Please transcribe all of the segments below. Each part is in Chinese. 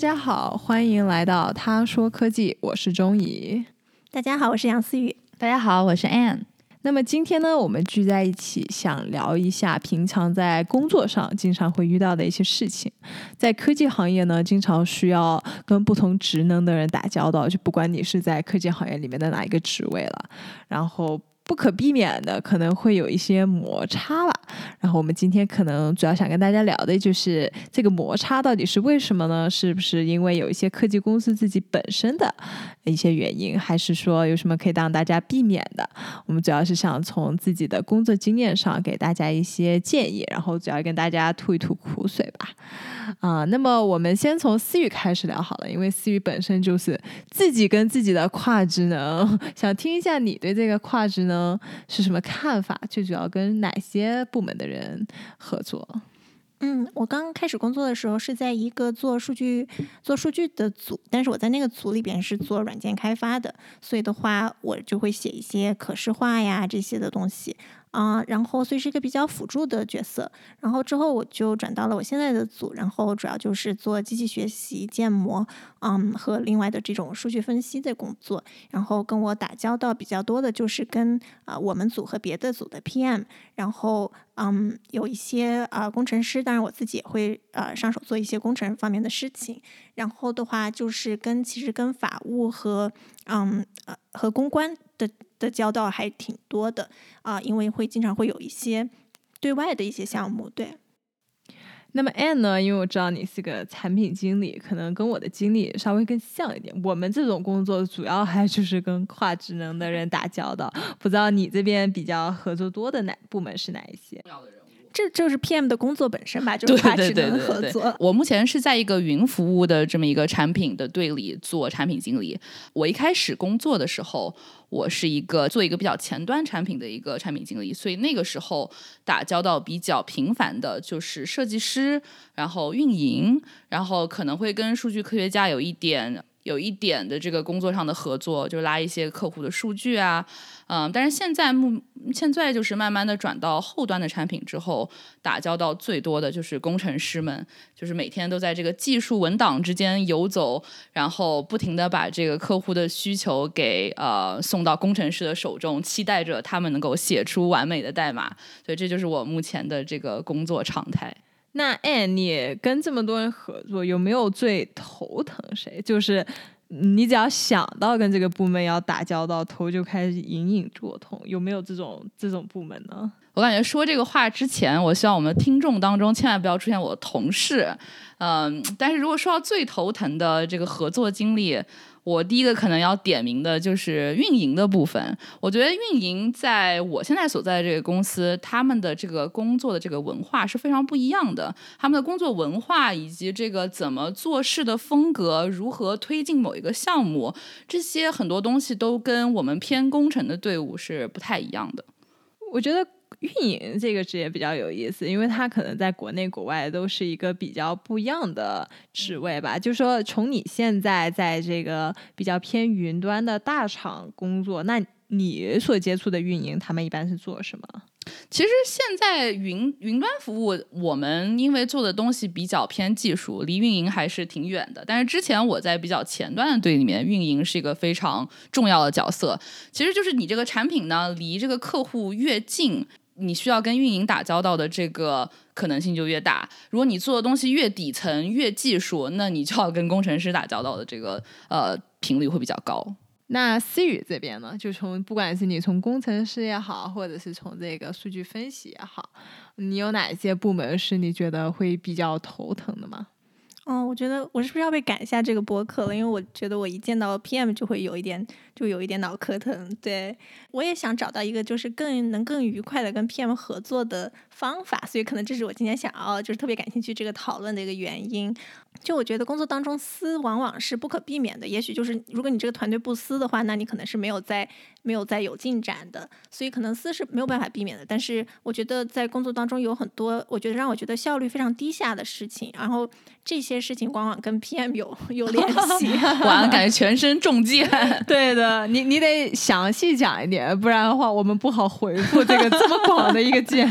家好，欢迎来到他说科技，我是钟怡。大家好，我是杨思雨。大家好，我是 Anne。那么今天呢，我们聚在一起，想聊一下平常在工作上经常会遇到的一些事情。在科技行业呢，经常需要跟不同职能的人打交道，就不管你是在科技行业里面的哪一个职位了，然后。不可避免的可能会有一些摩擦吧，然后我们今天可能主要想跟大家聊的就是这个摩擦到底是为什么呢？是不是因为有一些科技公司自己本身的一些原因，还是说有什么可以让大家避免的？我们主要是想从自己的工作经验上给大家一些建议，然后主要跟大家吐一吐苦水吧。啊，那么我们先从思雨开始聊好了，因为思雨本身就是自己跟自己的跨职能，想听一下你对这个跨职能是什么看法？最主要跟哪些部部门的人合作？嗯，我刚开始工作的时候是在一个做数据做数据的组，但是我在那个组里边是做软件开发的，所以的话我就会写一些可视化呀这些的东西。啊，然后所以是一个比较辅助的角色，然后之后我就转到了我现在的组，然后主要就是做机器学习、建模，嗯，和另外的这种数据分析的工作。然后跟我打交道比较多的就是跟啊我们组和别的组的 PM，然后嗯有一些啊工程师，当然我自己也会呃上手做一些工程方面的事情。然后的话就是跟其实跟法务和嗯呃和公关的。的交道还挺多的啊，因为会经常会有一些对外的一些项目。对，那么 Anne 呢？因为我知道你是个产品经理，可能跟我的经历稍微更像一点。我们这种工作主要还就是跟跨职能的人打交道，不知道你这边比较合作多的哪部门是哪一些？这就是 PM 的工作本身吧，就是跨职能合作。我目前是在一个云服务的这么一个产品的队里做产品经理。我一开始工作的时候，我是一个做一个比较前端产品的一个产品经理，所以那个时候打交道比较频繁的就是设计师，然后运营，然后可能会跟数据科学家有一点。有一点的这个工作上的合作，就拉一些客户的数据啊，嗯，但是现在目现在就是慢慢的转到后端的产品之后，打交道最多的就是工程师们，就是每天都在这个技术文档之间游走，然后不停的把这个客户的需求给呃送到工程师的手中，期待着他们能够写出完美的代码，所以这就是我目前的这个工作常态。那哎，你跟这么多人合作，有没有最头疼谁？就是你只要想到跟这个部门要打交道，头就开始隐隐作痛。有没有这种这种部门呢？我感觉说这个话之前，我希望我们听众当中千万不要出现我的同事。嗯，但是如果说到最头疼的这个合作经历。我第一个可能要点名的就是运营的部分。我觉得运营在我现在所在的这个公司，他们的这个工作的这个文化是非常不一样的。他们的工作文化以及这个怎么做事的风格，如何推进某一个项目，这些很多东西都跟我们偏工程的队伍是不太一样的。我觉得。运营这个职业比较有意思，因为它可能在国内国外都是一个比较不一样的职位吧。就说从你现在在这个比较偏云端的大厂工作，那你所接触的运营，他们一般是做什么？其实现在云云端服务，我们因为做的东西比较偏技术，离运营还是挺远的。但是之前我在比较前端的队里面，运营是一个非常重要的角色。其实就是你这个产品呢，离这个客户越近。你需要跟运营打交道的这个可能性就越大。如果你做的东西越底层、越技术，那你就要跟工程师打交道的这个呃频率会比较高。那思雨这边呢，就从不管是你从工程师也好，或者是从这个数据分析也好，你有哪些部门是你觉得会比较头疼的吗？哦，我觉得我是不是要被赶下这个播客了？因为我觉得我一见到 PM 就会有一点，就有一点脑壳疼。对我也想找到一个就是更能更愉快的跟 PM 合作的方法，所以可能这是我今天想要就是特别感兴趣这个讨论的一个原因。就我觉得工作当中撕往往是不可避免的，也许就是如果你这个团队不撕的话，那你可能是没有在没有在有进展的，所以可能撕是没有办法避免的。但是我觉得在工作当中有很多我觉得让我觉得效率非常低下的事情，然后这些事情往往跟 PM 有有联系，完了感觉全身中箭。对的，你你得详细讲一点，不然的话我们不好回复这个这么广的一个键。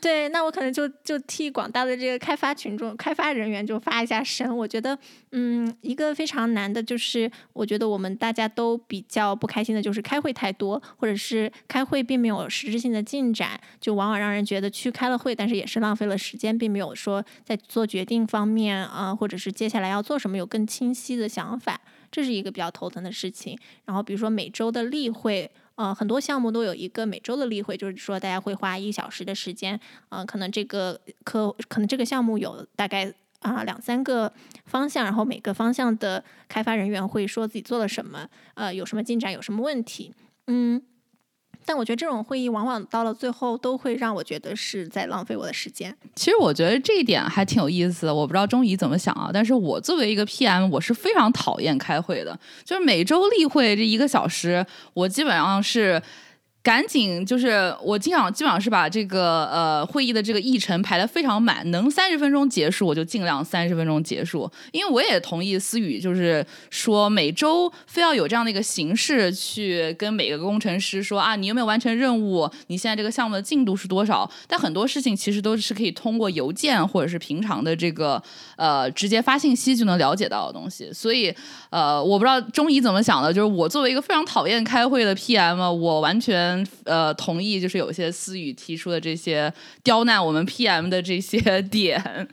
对，那我可能就就替广大的这个开发群众、开发人员就发一下声。我觉得，嗯，一个非常难的就是，我觉得我们大家都比较不开心的就是开会太多，或者是开会并没有实质性的进展，就往往让人觉得去开了会，但是也是浪费了时间，并没有说在做决定方面啊，或者是接下来要做什么有更清晰的想法，这是一个比较头疼的事情。然后比如说每周的例会。呃，很多项目都有一个每周的例会，就是说大家会花一小时的时间，呃，可能这个科可能这个项目有大概啊两三个方向，然后每个方向的开发人员会说自己做了什么，呃，有什么进展，有什么问题，嗯。但我觉得这种会议往往到了最后都会让我觉得是在浪费我的时间。其实我觉得这一点还挺有意思的，我不知道钟怡怎么想啊。但是我作为一个 PM，我是非常讨厌开会的，就是每周例会这一个小时，我基本上是。赶紧就是我经常基本上是把这个呃会议的这个议程排得非常满，能三十分钟结束我就尽量三十分钟结束。因为我也同意思雨，就是说每周非要有这样的一个形式去跟每个工程师说啊，你有没有完成任务？你现在这个项目的进度是多少？但很多事情其实都是可以通过邮件或者是平常的这个呃直接发信息就能了解到的东西。所以呃，我不知道钟怡怎么想的，就是我作为一个非常讨厌开会的 PM，我完全。呃，同意，就是有些思雨提出的这些刁难我们 PM 的这些点。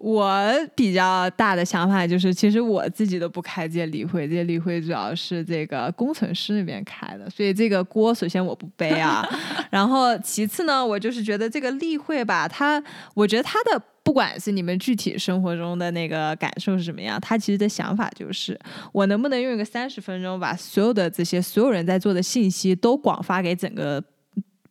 我比较大的想法就是，其实我自己都不开这些例会，这些例会主要是这个工程师那边开的，所以这个锅首先我不背啊。然后其次呢，我就是觉得这个例会吧，它，我觉得它的不管是你们具体生活中的那个感受是什么样，它其实的想法就是，我能不能用一个三十分钟把所有的这些所有人在做的信息都广发给整个。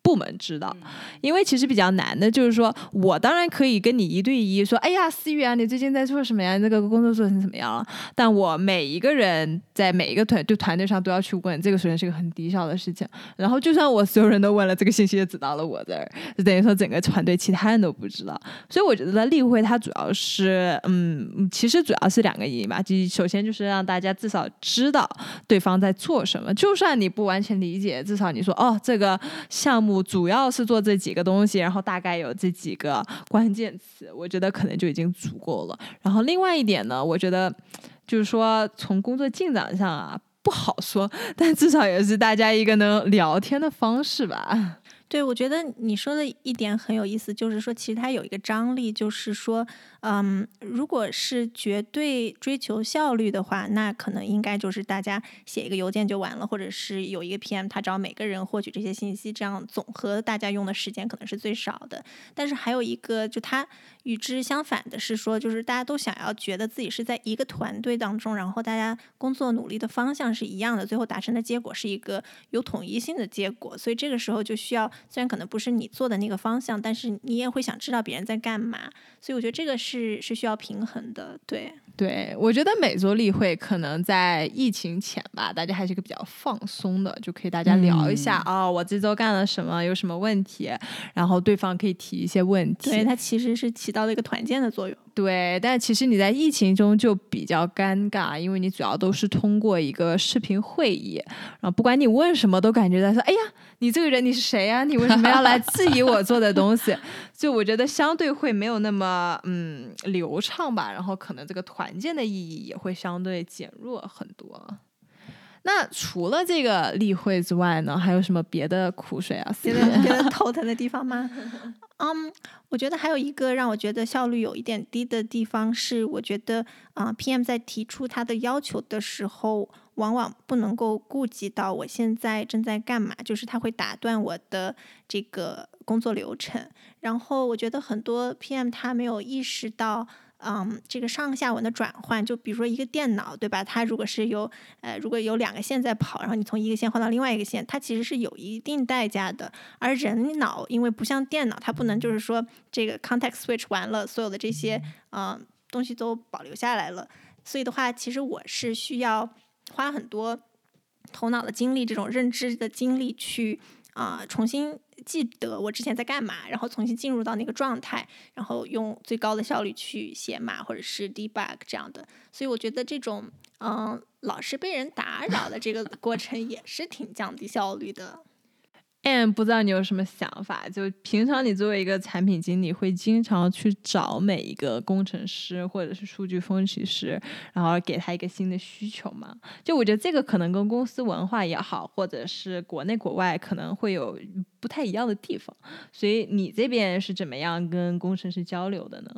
部门知道，因为其实比较难的，就是说我当然可以跟你一对一说，哎呀，思雨啊，你最近在做什么呀？这个工作做成怎么样了？但我每一个人在每一个团队团队上都要去问，这个首先是个很低效的事情。然后就算我所有人都问了，这个信息也只到了我这儿，就等于说整个团队其他人都不知道。所以我觉得例会它主要是，嗯，其实主要是两个意义吧。就首先就是让大家至少知道对方在做什么，就算你不完全理解，至少你说哦，这个项目。主要是做这几个东西，然后大概有这几个关键词，我觉得可能就已经足够了。然后另外一点呢，我觉得就是说从工作进展上啊不好说，但至少也是大家一个能聊天的方式吧。对，我觉得你说的一点很有意思，就是说其实它有一个张力，就是说。嗯，如果是绝对追求效率的话，那可能应该就是大家写一个邮件就完了，或者是有一个 PM，他找每个人获取这些信息，这样总和大家用的时间可能是最少的。但是还有一个，就它与之相反的是说，就是大家都想要觉得自己是在一个团队当中，然后大家工作努力的方向是一样的，最后达成的结果是一个有统一性的结果。所以这个时候就需要，虽然可能不是你做的那个方向，但是你也会想知道别人在干嘛。所以我觉得这个是。是是需要平衡的，对对，我觉得每周例会可能在疫情前吧，大家还是一个比较放松的，就可以大家聊一下啊，我这周干了什么，有什么问题，然后对方可以提一些问题，对，它其实是起到了一个团建的作用。对，但其实你在疫情中就比较尴尬，因为你主要都是通过一个视频会议，然后不管你问什么，都感觉在说：“哎呀，你这个人你是谁呀？你为什么要来质疑我做的东西？” 就我觉得相对会没有那么嗯流畅吧，然后可能这个团建的意义也会相对减弱很多。那除了这个例会之外呢，还有什么别的苦水啊？别的别的头疼的地方吗？嗯，我觉得还有一个让我觉得效率有一点低的地方是，我觉得啊，PM 在提出他的要求的时候，往往不能够顾及到我现在正在干嘛，就是他会打断我的这个工作流程。然后我觉得很多 PM 他没有意识到。嗯，这个上下文的转换，就比如说一个电脑，对吧？它如果是有呃，如果有两个线在跑，然后你从一个线换到另外一个线，它其实是有一定代价的。而人脑因为不像电脑，它不能就是说这个 context switch 完了，所有的这些嗯东西都保留下来了。所以的话，其实我是需要花很多头脑的精力，这种认知的精力去啊重新。记得我之前在干嘛，然后重新进入到那个状态，然后用最高的效率去写码或者是 debug 这样的。所以我觉得这种嗯老是被人打扰的这个 过程也是挺降低效率的。，and 不知道你有什么想法？就平常你作为一个产品经理，会经常去找每一个工程师或者是数据分析师，然后给他一个新的需求吗？就我觉得这个可能跟公司文化也好，或者是国内国外可能会有不太一样的地方。所以你这边是怎么样跟工程师交流的呢？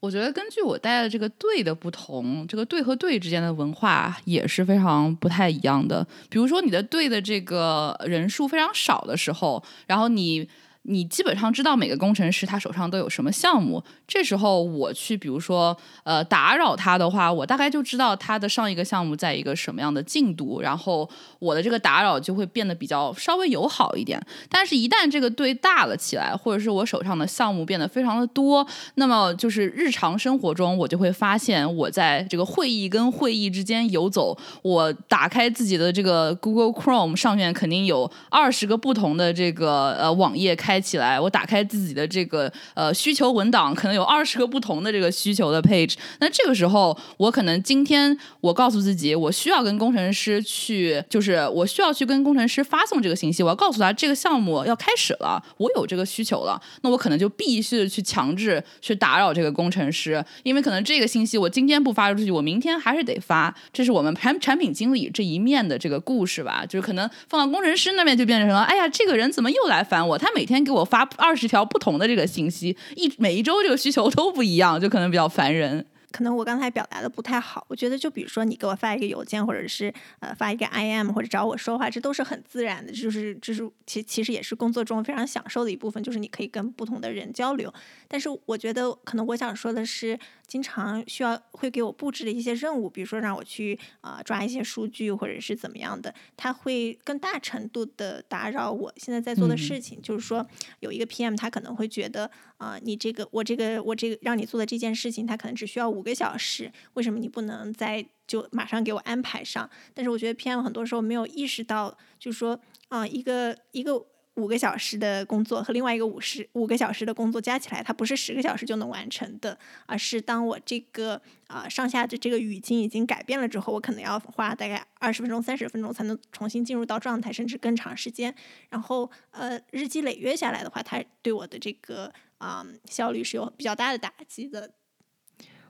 我觉得根据我带的这个队的不同，这个队和队之间的文化也是非常不太一样的。比如说你的队的这个人数非常少的时候，然后你。你基本上知道每个工程师他手上都有什么项目，这时候我去，比如说，呃，打扰他的话，我大概就知道他的上一个项目在一个什么样的进度，然后我的这个打扰就会变得比较稍微友好一点。但是，一旦这个队大了起来，或者是我手上的项目变得非常的多，那么就是日常生活中，我就会发现我在这个会议跟会议之间游走，我打开自己的这个 Google Chrome 上面肯定有二十个不同的这个呃网页开。开起来，我打开自己的这个呃需求文档，可能有二十个不同的这个需求的 page。那这个时候，我可能今天我告诉自己，我需要跟工程师去，就是我需要去跟工程师发送这个信息，我要告诉他这个项目要开始了，我有这个需求了。那我可能就必须去强制去打扰这个工程师，因为可能这个信息我今天不发出去，我明天还是得发。这是我们产 产品经理这一面的这个故事吧，就是可能放到工程师那边就变成了，哎呀，这个人怎么又来烦我？他每天。给我发二十条不同的这个信息，一每一周这个需求都不一样，就可能比较烦人。可能我刚才表达的不太好，我觉得就比如说你给我发一个邮件，或者是呃发一个 IM，或者找我说话，这都是很自然的，就是就是其其实也是工作中非常享受的一部分，就是你可以跟不同的人交流。但是我觉得可能我想说的是，经常需要会给我布置的一些任务，比如说让我去啊抓一些数据，或者是怎么样的，他会更大程度的打扰我现在在做的事情。就是说有一个 PM，他可能会觉得啊你这个我这个我这个让你做的这件事情，它可能只需要五。个小时，为什么你不能在就马上给我安排上？但是我觉得偏很多时候没有意识到，就是说啊，一个一个五个小时的工作和另外一个五十五个小时的工作加起来，它不是十个小时就能完成的，而是当我这个啊上下的这个语境已经改变了之后，我可能要花大概二十分钟、三十分钟才能重新进入到状态，甚至更长时间。然后呃，日积累月下来的话，它对我的这个啊效率是有比较大的打击的。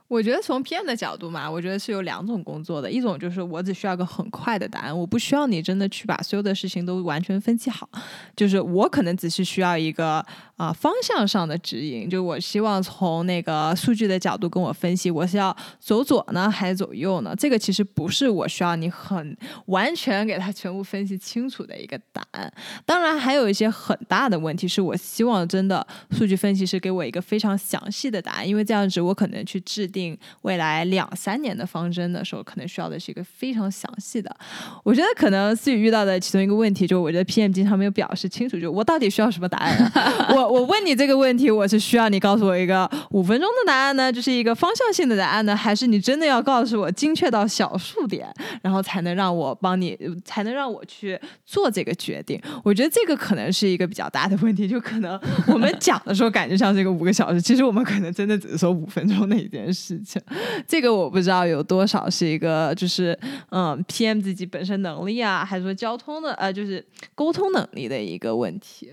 我觉得从 PM 的角度嘛，我觉得是有两种工作的，一种就是我只需要个很快的答案，我不需要你真的去把所有的事情都完全分析好，就是我可能只是需要一个啊方向上的指引，就我希望从那个数据的角度跟我分析，我是要走左呢还是走右呢？这个其实不是我需要你很完全给他全部分析清楚的一个答案。当然还有一些很大的问题是我希望真的数据分析师给我一个非常详细的答案，因为这样子我可能去制。定未来两三年的方针的时候，可能需要的是一个非常详细的。我觉得可能思雨遇到的其中一个问题，就是我觉得 PM 经常没有表示清楚，就我到底需要什么答案？我我问你这个问题，我是需要你告诉我一个五分钟的答案呢，就是一个方向性的答案呢，还是你真的要告诉我精确到小数点，然后才能让我帮你，才能让我去做这个决定？我觉得这个可能是一个比较大的问题，就可能我们讲的时候感觉像是一个五个小时，其实我们可能真的只是说五分钟的一件事。情，这个我不知道有多少是一个，就是嗯，PM 自己本身能力啊，还是说交通的呃，就是沟通能力的一个问题。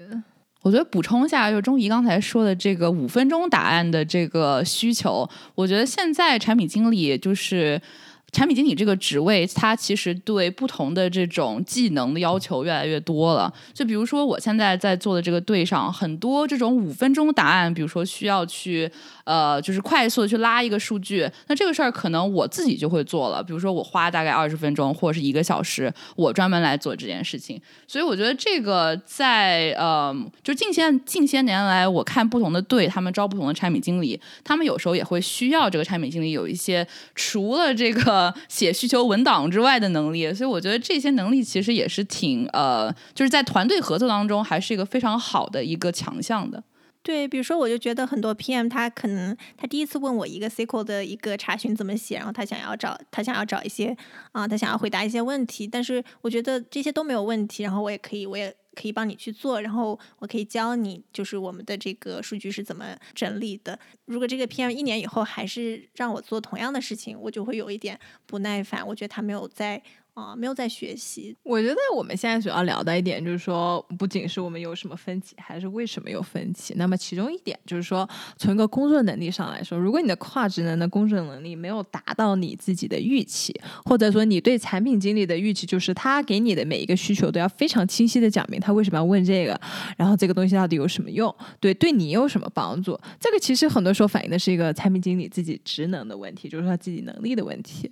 我觉得补充一下，就是钟怡刚才说的这个五分钟答案的这个需求，我觉得现在产品经理就是。产品经理这个职位，它其实对不同的这种技能的要求越来越多了。就比如说，我现在在做的这个队上，很多这种五分钟答案，比如说需要去呃，就是快速的去拉一个数据，那这个事儿可能我自己就会做了。比如说，我花大概二十分钟或者是一个小时，我专门来做这件事情。所以我觉得这个在呃，就近些近些年来，我看不同的队，他们招不同的产品经理，他们有时候也会需要这个产品经理有一些除了这个。写需求文档之外的能力，所以我觉得这些能力其实也是挺呃，就是在团队合作当中还是一个非常好的一个强项的。对，比如说我就觉得很多 PM 他可能他第一次问我一个 SQL 的一个查询怎么写，然后他想要找他想要找一些啊，他想要回答一些问题，但是我觉得这些都没有问题，然后我也可以我也。可以帮你去做，然后我可以教你，就是我们的这个数据是怎么整理的。如果这个 PM 一年以后还是让我做同样的事情，我就会有一点不耐烦。我觉得他没有在啊、没有在学习。我觉得我们现在主要聊的一点就是说，不仅是我们有什么分歧，还是为什么有分歧。那么其中一点就是说，从一个工作能力上来说，如果你的跨职能的工作能力没有达到你自己的预期，或者说你对产品经理的预期就是他给你的每一个需求都要非常清晰的讲明他为什么要问这个，然后这个东西到底有什么用，对对你有什么帮助。这个其实很多时候反映的是一个产品经理自己职能的问题，就是他自己能力的问题。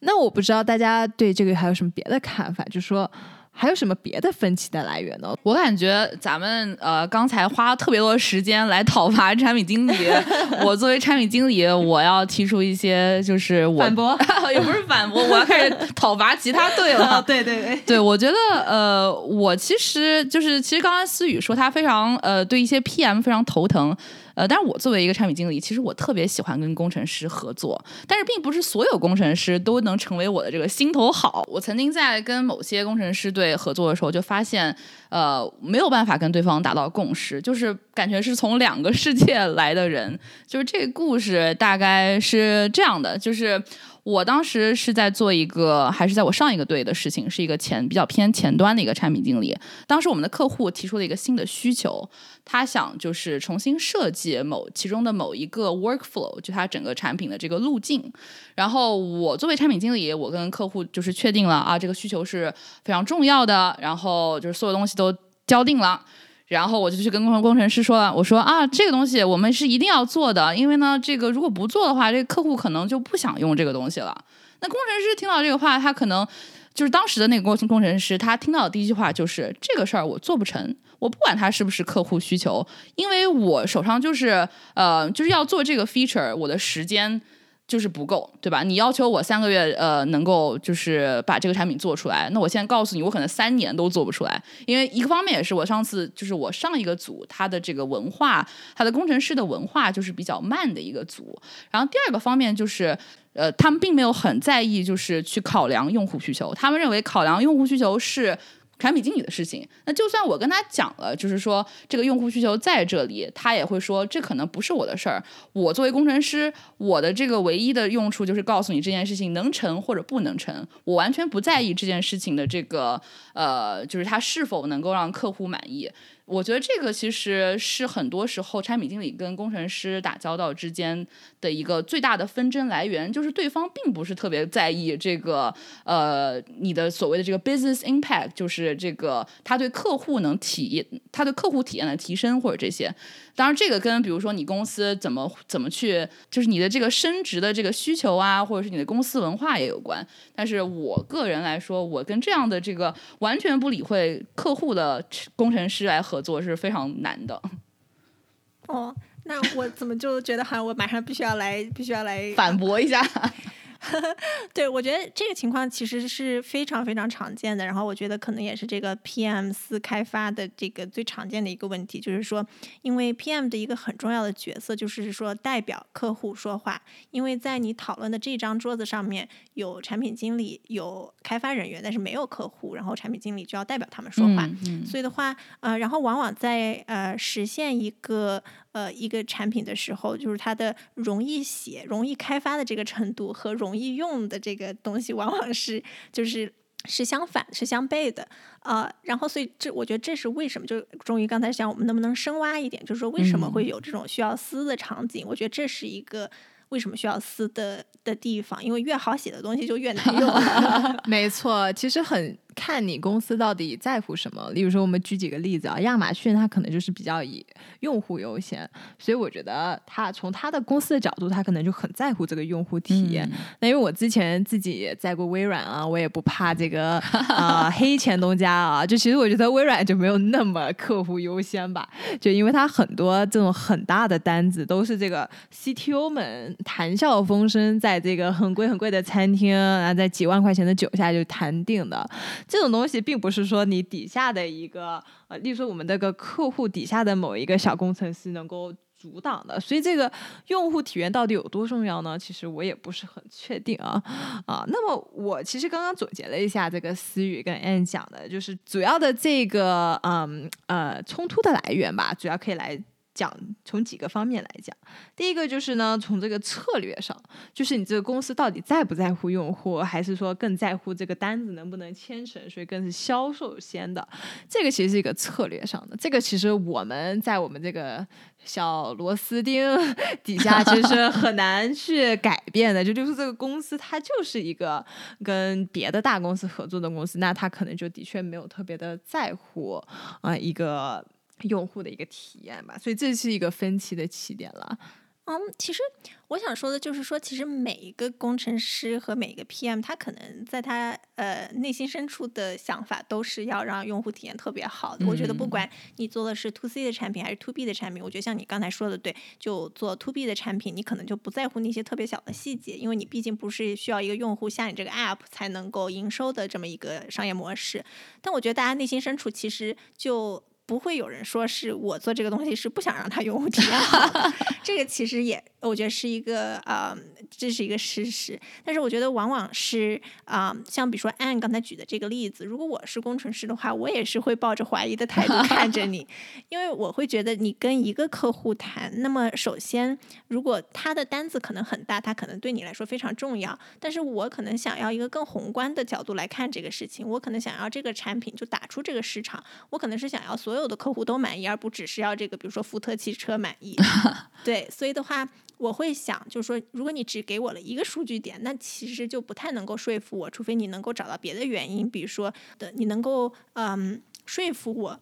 那我不知道大家对这个还有什么别的看法，就是说还有什么别的分歧的来源呢？我感觉咱们呃刚才花了特别多的时间来讨伐产品经理，我作为产品经理，我要提出一些就是我反驳 也不是反驳，我要开始讨伐其他队了。对对对，对，我觉得呃，我其实就是其实刚才思雨说他非常呃对一些 PM 非常头疼。呃，但是我作为一个产品经理，其实我特别喜欢跟工程师合作，但是并不是所有工程师都能成为我的这个心头好。我曾经在跟某些工程师对合作的时候，就发现，呃，没有办法跟对方达到共识，就是感觉是从两个世界来的人。就是这个故事大概是这样的，就是。我当时是在做一个，还是在我上一个队的事情，是一个前比较偏前端的一个产品经理。当时我们的客户提出了一个新的需求，他想就是重新设计某其中的某一个 workflow，就他整个产品的这个路径。然后我作为产品经理，我跟客户就是确定了啊，这个需求是非常重要的，然后就是所有东西都交定了。然后我就去跟工程工程师说了，我说啊，这个东西我们是一定要做的，因为呢，这个如果不做的话，这个客户可能就不想用这个东西了。那工程师听到这个话，他可能就是当时的那个工程工程师，他听到的第一句话就是这个事儿我做不成，我不管他是不是客户需求，因为我手上就是呃就是要做这个 feature，我的时间。就是不够，对吧？你要求我三个月，呃，能够就是把这个产品做出来，那我现在告诉你，我可能三年都做不出来，因为一个方面也是我上次就是我上一个组，它的这个文化，它的工程师的文化就是比较慢的一个组，然后第二个方面就是，呃，他们并没有很在意，就是去考量用户需求，他们认为考量用户需求是。产品经理的事情，那就算我跟他讲了，就是说这个用户需求在这里，他也会说这可能不是我的事儿。我作为工程师，我的这个唯一的用处就是告诉你这件事情能成或者不能成，我完全不在意这件事情的这个呃，就是它是否能够让客户满意。我觉得这个其实是很多时候产品经理跟工程师打交道之间的一个最大的纷争来源，就是对方并不是特别在意这个呃你的所谓的这个 business impact，就是这个他对客户能体验，他对客户体验的提升或者这些。当然，这个跟比如说你公司怎么怎么去，就是你的这个升职的这个需求啊，或者是你的公司文化也有关。但是我个人来说，我跟这样的这个完全不理会客户的工程师来合作是非常难的。哦，那我怎么就觉得好像我马上必须要来，必须要来反驳一下，对，我觉得这个情况其实是非常非常常见的，然后我觉得可能也是这个 PM 四开发的这个最常见的一个问题，就是说，因为 PM 的一个很重要的角色就是说代表客户说话，因为在你讨论的这张桌子上面有产品经理、有开发人员，但是没有客户，然后产品经理就要代表他们说话，嗯。所以的话，呃，然后往往在呃实现一个呃一个产品的时候，就是它的容易写、容易开发的这个程度和容易用的这个东西，往往是就是是相反、是相悖的。呃，然后所以这我觉得这是为什么，就终于刚才讲我们能不能深挖一点，就是说为什么嗯会有这种需要撕的场景？我觉得这是一个。为什么需要撕的的地方？因为越好写的东西就越难用。没错，其实很看你公司到底在乎什么。例如说，我们举几个例子啊，亚马逊它可能就是比较以用户优先，所以我觉得它从它的公司的角度，它可能就很在乎这个用户体验。嗯那因为我之前自己也在过微软啊，我也不怕这个啊、呃黑前东家啊。就其实我觉得微软就没有那么客户优先吧，就因为它很多这种很大的单子都是这个 CTO 们谈笑风生，在这个很贵很贵的餐厅啊，在几万块钱的酒下就谈定的。这种东西并不是说你底下的一个呃，例如说我们这个客户底下的某一个小工程师能够。阻挡的，所以这个用户体验到底有多重要呢？其实我也不是很确定啊啊。那么我其实刚刚总结了一下这个思雨跟 Anne 讲的，就是主要的这个嗯呃冲突的来源吧，主要可以来。讲从几个方面来讲。第一个就是呢，从这个策略上，就是你这个公司到底在不在乎用户，还是说更在乎这个单子能不能签成，所以更是销售先的。这个其实是一个策略上的。这个其实我们在我们这个小螺丝钉 底下，其实 很难去改变的。就就是这个公司，它就是一个跟别的大公司合作的公司，那它可能就的确没有特别的在乎啊一个。用户的一个体验吧，所以这是一个分歧的起点了。嗯，其实我想说的就是说，其实每一个工程师和每一个 PM，他可能在他呃内心深处的想法都是要让用户体验特别好的。我觉得不管你做的是 To C 的产品还是 To B 的产品，我觉得像你刚才说的，对，就做 To B 的产品，你可能就不在乎那些特别小的细节，因为你毕竟不是需要一个用户下你这个 App 才能够营收的这么一个商业模式。但我觉得大家内心深处其实就。不会有人说是我做这个东西是不想让他用户体验好，这个其实也我觉得是一个呃，这是一个事实。但是我觉得往往是啊，像比如说安刚才举的这个例子，如果我是工程师的话，我也是会抱着怀疑的态度 看着你，因为我会觉得你跟一个客户谈，那么首先如果他的单子可能很大，他可能对你来说非常重要，但是我可能想要一个更宏观的角度来看这个事情，我可能想要这个产品就打出这个市场，我可能是想要所有。所有的客户都满意，而不只是要这个，比如说福特汽车满意。对，所以的话，我会想，就是说，如果你只给我了一个数据点，那其实就不太能够说服我，除非你能够找到别的原因，比如说的，你能够嗯说服我，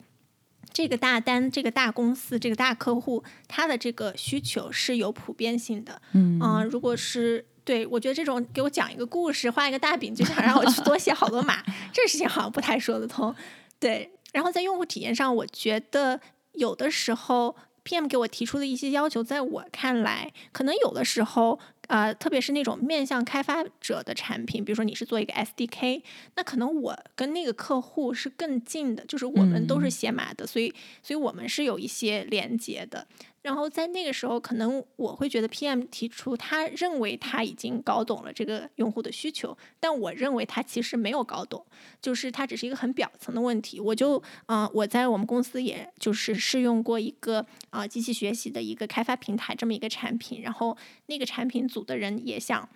这个大单、这个大公司、这个大客户，他的这个需求是有普遍性的。嗯，如果是对我觉得这种给我讲一个故事、画一个大饼，就想让我去多写好多码，这事情好像不太说得通。对。然后在用户体验上，我觉得有的时候 PM 给我提出的一些要求，在我看来，可能有的时候，呃，特别是那种面向开发者的产品，比如说你是做一个 SDK，那可能我跟那个客户是更近的，就是我们都是写码的，所以，所以我们是有一些连接的。然后在那个时候，可能我会觉得 PM 提出他认为他已经搞懂了这个用户的需求，但我认为他其实没有搞懂，就是他只是一个很表层的问题。我就啊，我在我们公司也就是试用过一个啊机器学习的一个开发平台这么一个产品，然后那个产品组的人也想。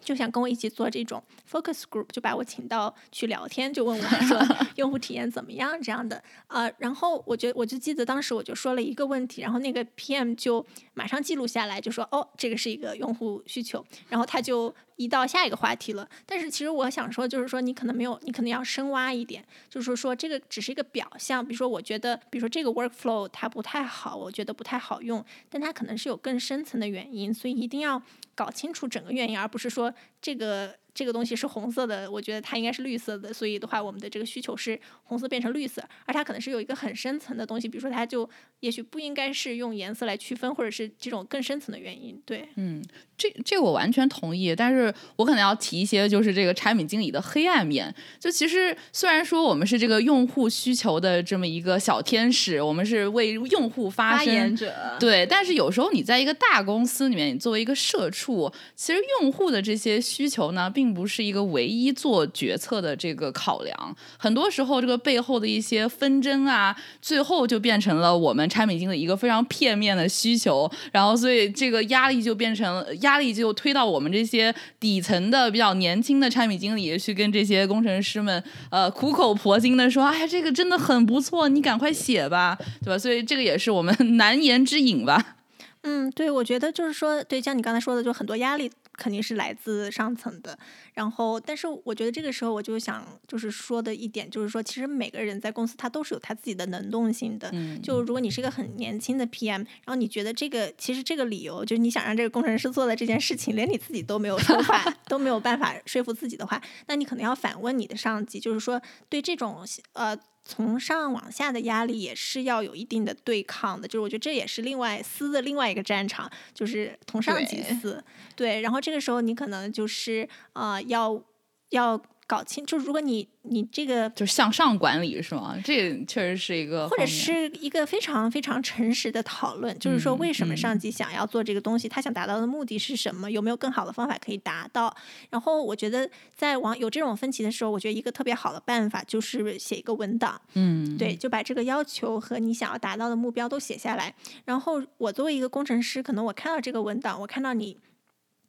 就想跟我一起做这种 focus group，就把我请到去聊天，就问我说 用户体验怎么样这样的。呃，然后我觉得我就记得当时我就说了一个问题，然后那个 PM 就马上记录下来，就说哦，这个是一个用户需求，然后他就移到下一个话题了。但是其实我想说，就是说你可能没有，你可能要深挖一点，就是说这个只是一个表象。比如说，我觉得，比如说这个 workflow 它不太好，我觉得不太好用，但它可能是有更深层的原因，所以一定要。搞清楚整个原因，而不是说这个。这个东西是红色的，我觉得它应该是绿色的，所以的话，我们的这个需求是红色变成绿色，而它可能是有一个很深层的东西，比如说它就也许不应该是用颜色来区分，或者是这种更深层的原因。对，嗯，这这个我完全同意，但是我可能要提一些，就是这个产品经理的黑暗面。就其实虽然说我们是这个用户需求的这么一个小天使，我们是为用户发声者，对，但是有时候你在一个大公司里面，你作为一个社畜，其实用户的这些需求呢，并并不是一个唯一做决策的这个考量，很多时候这个背后的一些纷争啊，最后就变成了我们产品经理一个非常片面的需求，然后所以这个压力就变成压力就推到我们这些底层的比较年轻的产品经理去跟这些工程师们呃苦口婆心的说，哎，这个真的很不错，你赶快写吧，对吧？所以这个也是我们 难言之隐吧。嗯，对，我觉得就是说，对，像你刚才说的，就很多压力。肯定是来自上层的，然后，但是我觉得这个时候我就想，就是说的一点，就是说，其实每个人在公司他都是有他自己的能动性的。嗯。就如果你是一个很年轻的 PM，然后你觉得这个其实这个理由，就是你想让这个工程师做的这件事情，连你自己都没有说法，都没有办法说服自己的话，那你可能要反问你的上级，就是说对这种呃。从上往下的压力也是要有一定的对抗的，就是我觉得这也是另外撕的另外一个战场，就是同上级撕。对，然后这个时候你可能就是呃要要搞清，就如果你你这个就是向上管理是吗？这确实是一个，或者是一个非常非常诚实的讨论，就是说为什么上级想要做这个东西，他想达到的目的是什么，有没有更好的方法可以达到？然后我觉得在网有这种分歧的时候，我觉得一个特别好的办法就是写一个文档，嗯，对，就把这个要求和你想要达到的目标都写下来。然后我作为一个工程师，可能我看到这个文档，我看到你。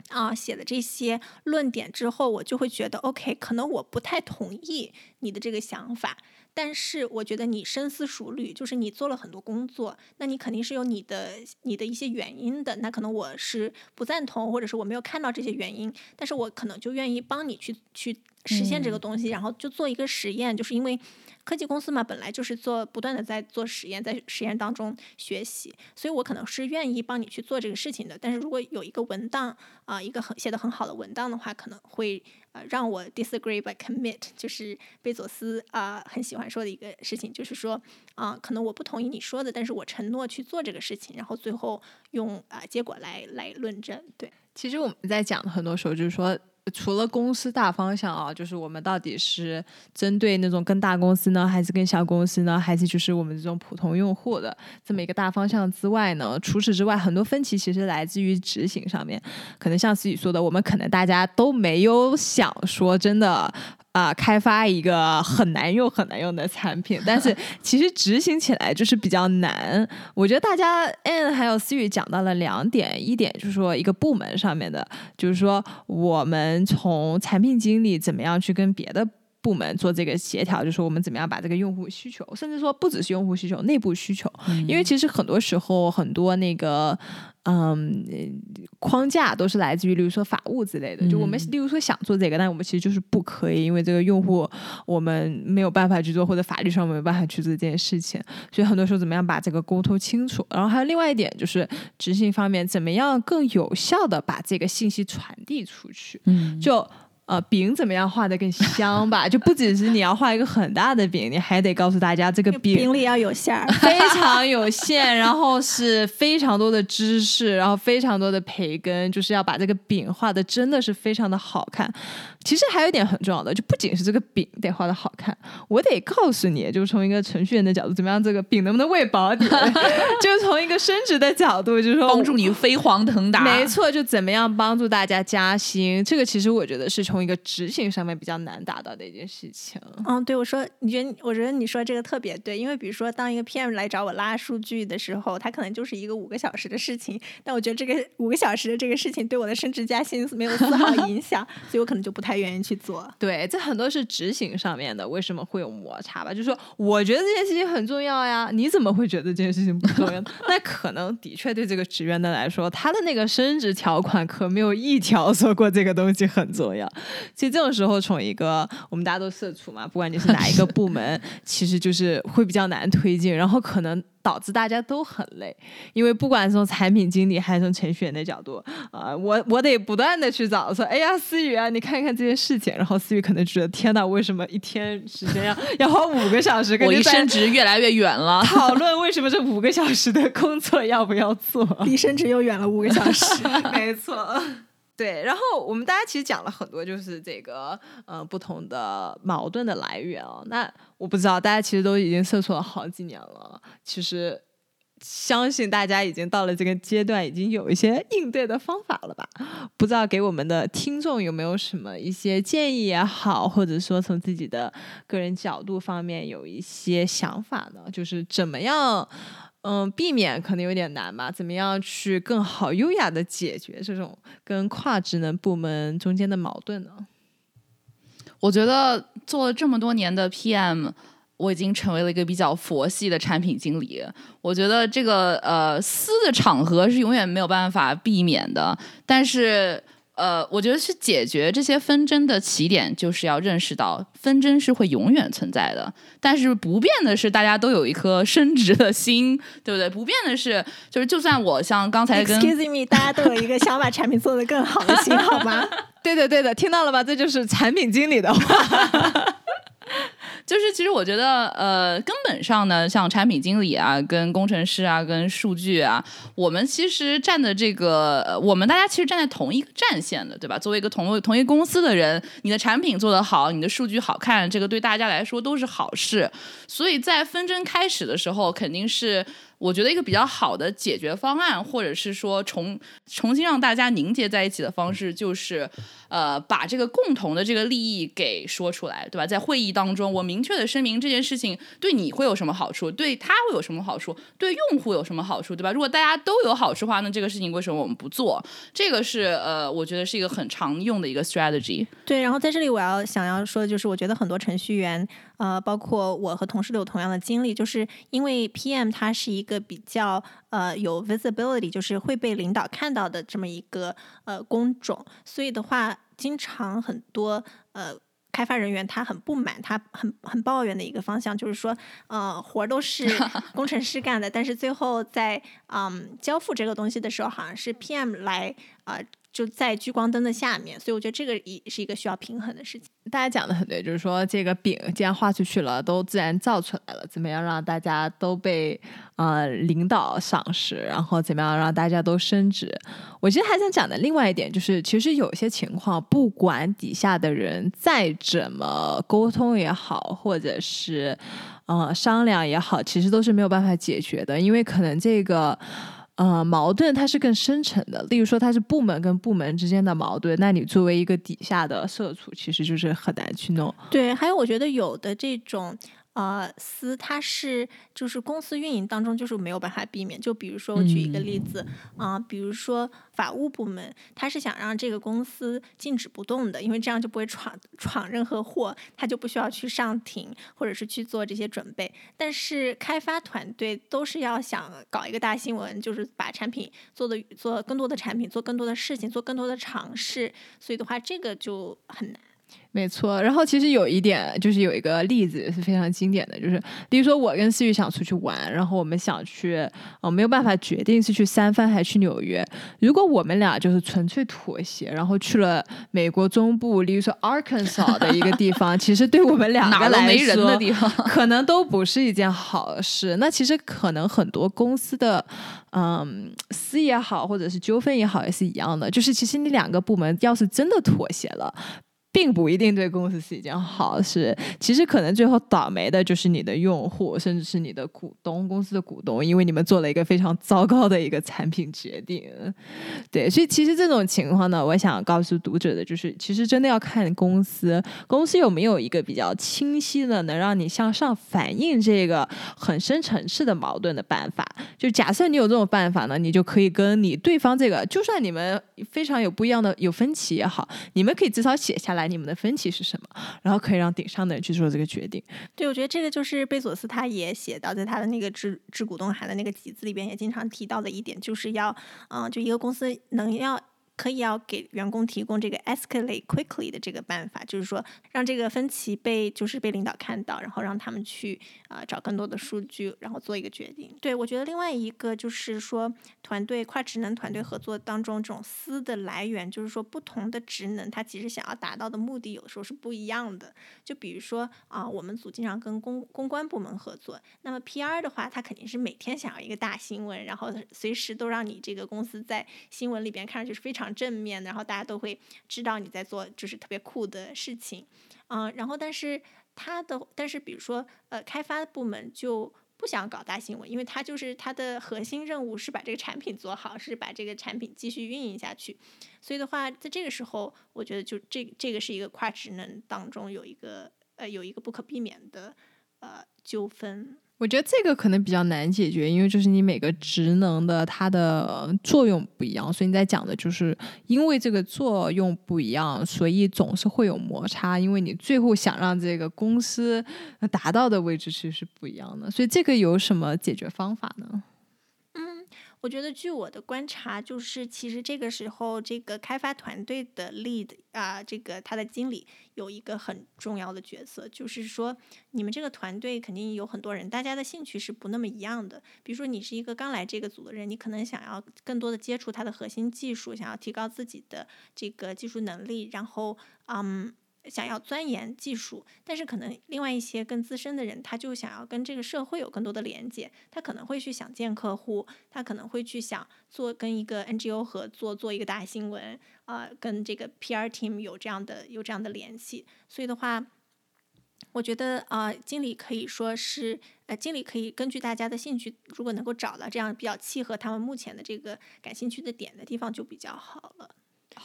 啊，写的这些论点之后，我就会觉得，OK，可能我不太同意你的这个想法，但是我觉得你深思熟虑，就是你做了很多工作，那你肯定是有你的你的一些原因的。那可能我是不赞同，或者是我没有看到这些原因，但是我可能就愿意帮你去去实现这个东西，然后就做一个实验，就是因为。科技公司嘛，本来就是做不断的在做实验，在实验当中学习，所以我可能是愿意帮你去做这个事情的。但是如果有一个文档啊，一个很写的很好的文档的话，可能会让我 disagree but commit，就是贝佐斯啊很喜欢说的一个事情，就是说啊，可能我不同意你说的，但是我承诺去做这个事情，然后最后用啊结果来来论证。对，其实我们在讲的很多时候就是说。除了公司大方向啊，就是我们到底是针对那种更大公司呢，还是更小公司呢，还是就是我们这种普通用户的这么一个大方向之外呢？除此之外，很多分歧其实来自于执行上面。可能像思雨说的，我们可能大家都没有想说真的。啊，开发一个很难用、很难用的产品，但是 其实执行起来就是比较难。我觉得大家 N 还有思雨讲到了两点，一点就是说一个部门上面的，就是说我们从产品经理怎么样去跟别的部门做这个协调，就是我们怎么样把这个用户需求，甚至说不只是用户需求，内部需求，因为其实很多时候很多那个。嗯，框架都是来自于，例如说法务之类的。就我们，例如说想做这个，但我们其实就是不可以，因为这个用户我们没有办法去做，或者法律上没有办法去做这件事情。所以很多时候，怎么样把这个沟通清楚？然后还有另外一点，就是执行方面，怎么样更有效的把这个信息传递出去？嗯，就。呃，饼怎么样画的更香吧？就不只是你要画一个很大的饼，你还得告诉大家这个饼饼里要有馅儿，非常有馅，然后是非常多的芝士，然后非常多的培根，就是要把这个饼画的真的是非常的好看。其实还有一点很重要的，就不仅是这个饼得画的好看，我得告诉你，就是从一个程序员的角度，怎么样这个饼能不能喂饱你？就从一个升职的角度，就是说帮助你飞黄腾达。没错，就怎么样帮助大家加薪？这个其实我觉得是从一个执行上面比较难达到的一件事情。嗯，对，我说，你觉得？我觉得你说这个特别对，因为比如说，当一个 PM 来找我拉数据的时候，他可能就是一个五个小时的事情，但我觉得这个五个小时的这个事情对我的升职加薪没有丝毫影响，所以我可能就不太。太愿意去做，对，这很多是执行上面的，为什么会有摩擦吧？就是说，我觉得这件事情很重要呀，你怎么会觉得这件事情不重要？那可能的确对这个职员的来说，他的那个升职条款可没有一条说过这个东西很重要。其实这种时候，从一个我们大家都社畜嘛，不管你是哪一个部门，其实就是会比较难推进，然后可能。导致大家都很累，因为不管是从产品经理还是从程序员的角度，啊，我我得不断的去找说，哎呀，思雨啊，你看看这件事情，然后思雨可能觉得，天哪，为什么一天时间要要花五个小时？我离升职越来越远了。讨论为什么这五个小时的工作要不要做？离升职又远了五个小时。没错。对，然后我们大家其实讲了很多，就是这个呃不同的矛盾的来源啊。那我不知道大家其实都已经测错了好几年了，其实相信大家已经到了这个阶段，已经有一些应对的方法了吧？不知道给我们的听众有没有什么一些建议也好，或者说从自己的个人角度方面有一些想法呢？就是怎么样？嗯，避免可能有点难吧？怎么样去更好、优雅的解决这种跟跨职能部门中间的矛盾呢？我觉得做了这么多年的 PM，我已经成为了一个比较佛系的产品经理。我觉得这个呃私的场合是永远没有办法避免的，但是。呃，我觉得去解决这些纷争的起点，就是要认识到纷争是会永远存在的。但是不变的是，大家都有一颗升职的心，对不对？不变的是，就是就算我像刚才跟 Excuse me，大家都有一个想把产品做得更好的心，好吗？对的，对的，听到了吧？这就是产品经理的话。就是其实我觉得，呃，根本上呢，像产品经理啊、跟工程师啊、跟数据啊，我们其实站的这个，我们大家其实站在同一个战线的，对吧？作为一个同同一公司的人，你的产品做得好，你的数据好看，这个对大家来说都是好事。所以在纷争开始的时候，肯定是。我觉得一个比较好的解决方案，或者是说重重新让大家凝结在一起的方式，就是呃把这个共同的这个利益给说出来，对吧？在会议当中，我明确的声明这件事情对你会有什么好处，对他会有什么好处，对用户有什么好处，对吧？如果大家都有好处的话，那这个事情为什么我们不做？这个是呃，我觉得是一个很常用的一个 strategy。对，然后在这里我要想要说的就是，我觉得很多程序员，呃，包括我和同事都有同样的经历，就是因为 PM 它是一个比较呃有 visibility，就是会被领导看到的这么一个呃工种，所以的话，经常很多呃。开发人员他很不满，他很很抱怨的一个方向就是说，呃，活儿都是 工程师干的，但是最后在嗯交付这个东西的时候，好像是 PM 来呃就在聚光灯的下面，所以我觉得这个也是一个需要平衡的事情。大家讲的很对，就是说这个饼既然画出去了，都自然造出来了，怎么样让大家都被呃领导赏识，然后怎么样让大家都升职？我其实还想讲的另外一点就是，其实有些情况，不管底下的人再怎么沟通也好，或者是呃商量也好，其实都是没有办法解决的，因为可能这个。呃，矛盾它是更深层的，例如说它是部门跟部门之间的矛盾，那你作为一个底下的社畜，其实就是很难去弄。对，还有我觉得有的这种呃司，它是就是公司运营当中就是没有办法避免。就比如说我举一个例子啊、比如说法务部门，他是想让这个公司静止不动的，因为这样就不会闯闯任何祸，他就不需要去上庭或者是去做这些准备。但是开发团队都是要想搞一个大新闻，就是把产品做的做更多的产品，做更多的事情，做更多的尝试，所以的话这个就很难。没错，然后其实有一点就是有一个例子是非常经典的，就是比如说我跟思雨想出去玩，然后我们想去，呃，没有办法决定是去三藩还是去纽约。如果我们俩就是纯粹妥协，然后去了美国中部，例如说 Arkansas 的一个地方，其实对我们两个来说的地方，可能都不是一件好事。那其实可能很多公司的，嗯，私也好，或者是纠纷也好，也是一样的。就是其实你两个部门要是真的妥协了。并不一定对公司是一件好事，其实可能最后倒霉的就是你的用户，甚至是你的股东，公司的股东，因为你们做了一个非常糟糕的一个产品决定。对，所以其实这种情况呢，我想告诉读者的就是，其实真的要看公司，公司有没有一个比较清晰的能让你向上反映这个很深层次的矛盾的办法。就假设你有这种办法呢，你就可以跟你对方这个，就算你们非常有不一样的有分歧也好，你们可以至少写下来你们的分歧是什么，然后可以让顶上的人去做这个决定。对，我觉得这个就是贝佐斯他也写到，在他的那个致致股东函的那个集子里边，也经常提到的一点，就是要，嗯、就一个公司能要。可以要给员工提供这个 escalate quickly 的这个办法，就是说让这个分歧被就是被领导看到，然后让他们去啊、找更多的数据，然后做一个决定。对我觉得另外一个就是说团队跨职能团队合作当中这种私的来源，就是说不同的职能它其实想要达到的目的有的时候是不一样的。就比如说啊、我们组经常跟公公关部门合作，那么 PR 的话，它肯定是每天想要一个大新闻，然后随时都让你这个公司在新闻里边看上去是非常正面，然后大家都会知道你在做就是特别酷的事情，嗯、然后但是他的但是比如说呃开发部门就。不想搞大新闻，因为他就是他的核心任务是把这个产品做好，是把这个产品继续运营下去。所以的话，在这个时候，我觉得就这这个是一个跨职能当中有一个呃有一个不可避免的呃纠纷。我觉得这个可能比较难解决，因为就是你每个职能的它的作用不一样，所以你在讲的就是因为这个作用不一样，所以总是会有摩擦，因为你最后想让这个公司达到的位置其实是不一样的，所以这个有什么解决方法呢？我觉得，据我的观察，就是其实这个时候，这个开发团队的 lead 啊、这个他的经理有一个很重要的角色，就是说，你们这个团队肯定有很多人，大家的兴趣是不那么一样的。比如说，你是一个刚来这个组的人，你可能想要更多的接触它的核心技术，想要提高自己的这个技术能力，然后，嗯。想要钻研技术，但是可能另外一些更资深的人，他就想要跟这个社会有更多的连接，他可能会去想见客户，他可能会去想做跟一个 NGO 合作，做一个大新闻，啊，跟这个 PR team 有这样的有这样的联系。所以的话，我觉得啊，经理可以说是，呃，经理可以根据大家的兴趣，如果能够找到这样比较契合他们目前的这个感兴趣的点的地方，就比较好了。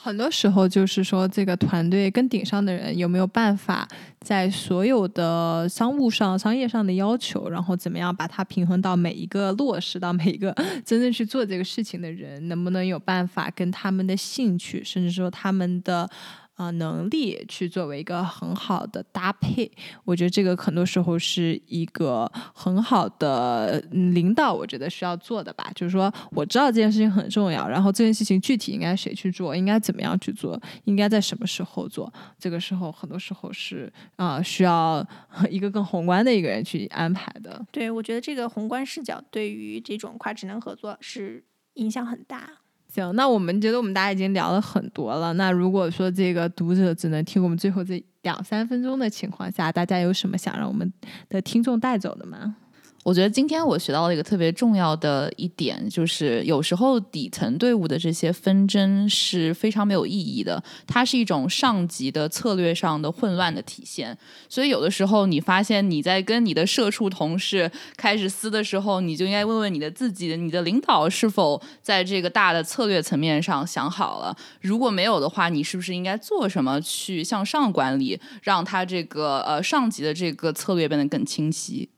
很多时候就是说，这个团队跟顶上的人有没有办法在所有的商务上、商业上的要求，然后怎么样把它平衡到每一个落实到每一个真正去做这个事情的人，能不能有办法跟他们的兴趣，甚至说他们的。啊，能力去作为一个很好的搭配，我觉得这个很多时候是一个很好的领导，我觉得需要做的吧。就是说，我知道这件事情很重要，然后这件事情具体应该谁去做，应该怎么样去做，应该在什么时候做，这个时候很多时候是啊，需要 一个更宏观的一个人去安排的。对，我觉得这个宏观视角对于这种跨职能合作是影响很大。行，那我们觉得我们大家已经聊了很多了。那如果说这个读者只能听我们最后这两三分钟的情况下，大家有什么想让我们的听众带走的吗？我觉得今天我学到了一个特别重要的一点，就是有时候底层队伍的这些纷争是非常没有意义的，它是一种上级的策略上的混乱的体现。所以有的时候你发现你在跟你的社畜同事开始撕的时候，你就应该问问你的自己，你的领导是否在这个大的策略层面上想好了？如果没有的话，你是不是应该做什么去向上管理，让他这个呃上级的这个策略变得更清晰？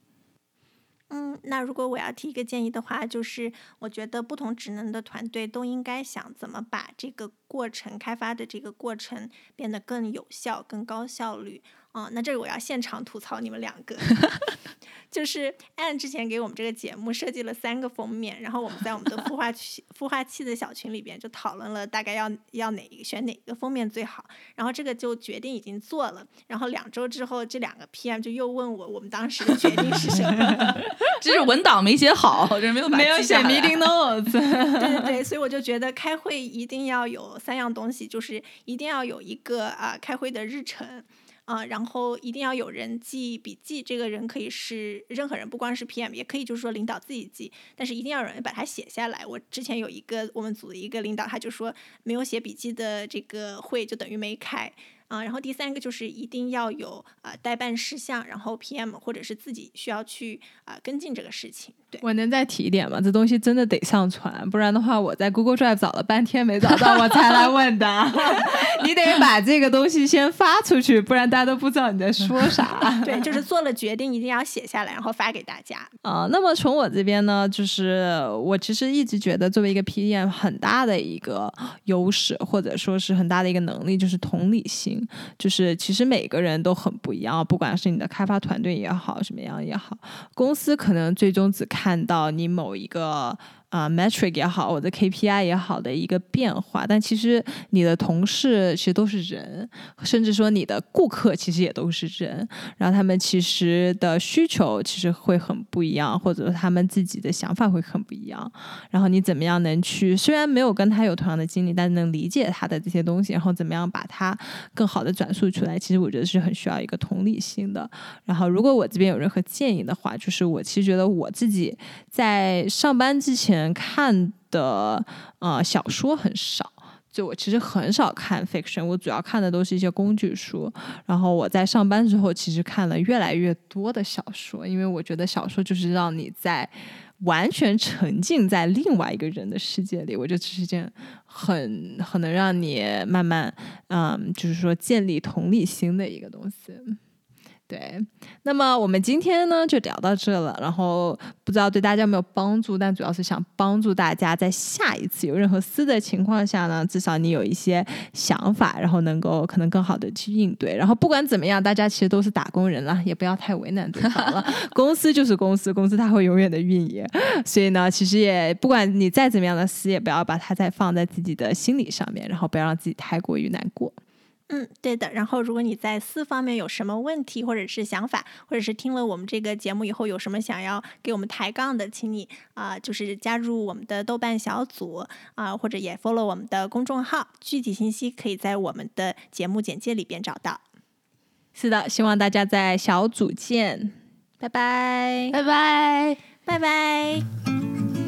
嗯，那如果我要提一个建议的话，就是我觉得不同职能的团队都应该想怎么把这个过程开发的这个过程变得更有效、更高效率。哦，那这个我要现场吐槽你们两个，就是按之前给我们这个节目设计了三个封面，然后我们在我们的孵化器孵化器的小群里边就讨论了大概要要哪一个选哪个封面最好，然后这个就决定已经做了，然后两周之后这两个 PM 就又问我我们当时的决定是什么，这是文档没写好，这没有没有写 meeting notes，对对 对，所以我就觉得开会一定要有三样东西，就是一定要有一个啊开会的日程。啊，然后一定要有人记笔记，这个人可以是任何人，不光是 PM，也可以就是说领导自己记，但是一定要有人把它写下来。我之前有一个我们组的一个领导，他就说没有写笔记的这个会就等于没开。啊，然后第三个就是一定要有啊代办事项，然后 PM 或者是自己需要去啊跟进这个事情。对我能再提一点吗？这东西真的得上传，不然的话我在 Google Drive 找了半天没找到，我才来问的。你得把这个东西先发出去，不然大家都不知道你在说啥。对，就是做了决定一定要写下来，然后发给大家。啊，那么从我这边呢，就是我其实一直觉得作为一个 PM 很大的一个优势，或者说是很大的一个能力，就是同理心。就是其实每个人都很不一样，不管是你的开发团队也好，什么样也好，公司可能最终只看到你某一个。啊，metric 也好，我的 KPI 也好的一个变化，但其实你的同事其实都是人，甚至说你的顾客其实也都是人，然后他们其实的需求其实会很不一样，或者说他们自己的想法会很不一样。然后你怎么样能去，虽然没有跟他有同样的经历，但是能理解他的这些东西，然后怎么样把它更好的转述出来，其实我觉得是很需要一个同理心的。然后如果我这边有任何建议的话，就是我其实觉得我自己在上班之前。看的呃小说很少，就我其实很少看 fiction，我主要看的都是一些工具书。然后我在上班之后，其实看了越来越多的小说，因为我觉得小说就是让你在完全沉浸在另外一个人的世界里，我觉得这是一件很很能让你慢慢嗯，就是说建立同理心的一个东西。对，那么我们今天呢就聊到这了，然后不知道对大家有没有帮助，但主要是想帮助大家在下一次有任何私的情况下呢，至少你有一些想法，然后能够可能更好的去应对。然后不管怎么样，大家其实都是打工人了，也不要太为难对方了。公司就是公司，公司它会永远的运营，所以呢，其实也不管你再怎么样的撕，也不要把它再放在自己的心理上面，然后不要让自己太过于难过。嗯，对的。然后，如果你在四方面有什么问题，或者是想法，或者是听了我们这个节目以后有什么想要给我们抬杠的，请你啊，就是加入我们的豆瓣小组啊，或者也 follow 我们的公众号。具体信息可以在我们的节目简介里边找到。是的，希望大家在小组见，拜拜。拜拜。拜拜。